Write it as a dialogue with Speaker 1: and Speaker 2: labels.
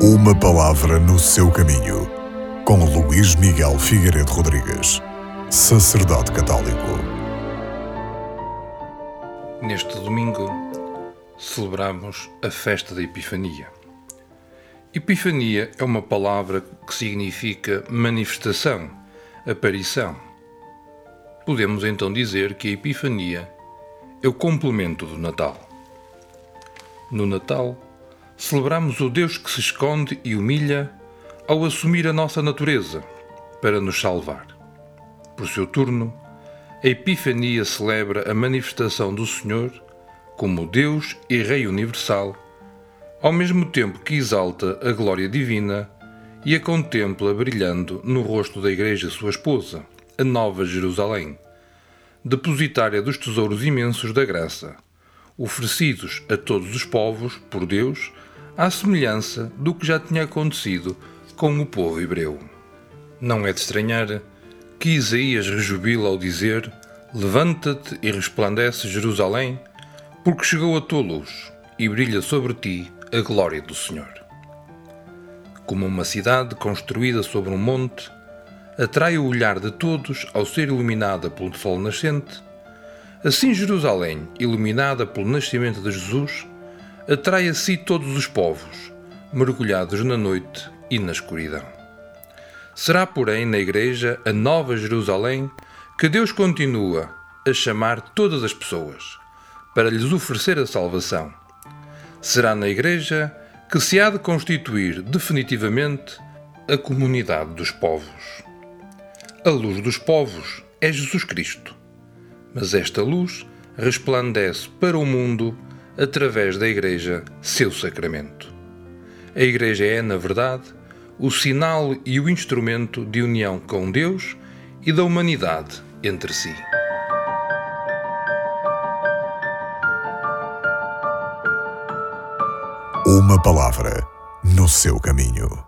Speaker 1: Uma palavra no seu caminho, com Luís Miguel Figueiredo Rodrigues, sacerdote católico.
Speaker 2: Neste domingo celebramos a festa da Epifania. Epifania é uma palavra que significa manifestação, aparição. Podemos então dizer que a Epifania é o complemento do Natal. No Natal, celebramos o Deus que se esconde e humilha ao assumir a nossa natureza para nos salvar. Por seu turno, a Epifania celebra a manifestação do Senhor como Deus e Rei universal, ao mesmo tempo que exalta a glória divina e a contempla brilhando no rosto da Igreja, sua esposa, a Nova Jerusalém, depositária dos tesouros imensos da graça oferecidos a todos os povos por Deus, à semelhança do que já tinha acontecido com o povo hebreu. Não é de estranhar que Isaías rejubila ao dizer: Levanta-te e resplandece, Jerusalém, porque chegou a tua luz e brilha sobre ti a glória do Senhor. Como uma cidade construída sobre um monte, atrai o olhar de todos ao ser iluminada pelo sol nascente Assim, Jerusalém, iluminada pelo nascimento de Jesus, atrai a si todos os povos, mergulhados na noite e na escuridão. Será, porém, na Igreja, a Nova Jerusalém, que Deus continua a chamar todas as pessoas para lhes oferecer a salvação. Será na Igreja que se há de constituir definitivamente a comunidade dos povos. A luz dos povos é Jesus Cristo mas esta luz resplandece para o mundo através da Igreja, seu sacramento. A Igreja é, na verdade, o sinal e o instrumento de união com Deus e da humanidade entre si.
Speaker 1: Uma palavra no seu caminho.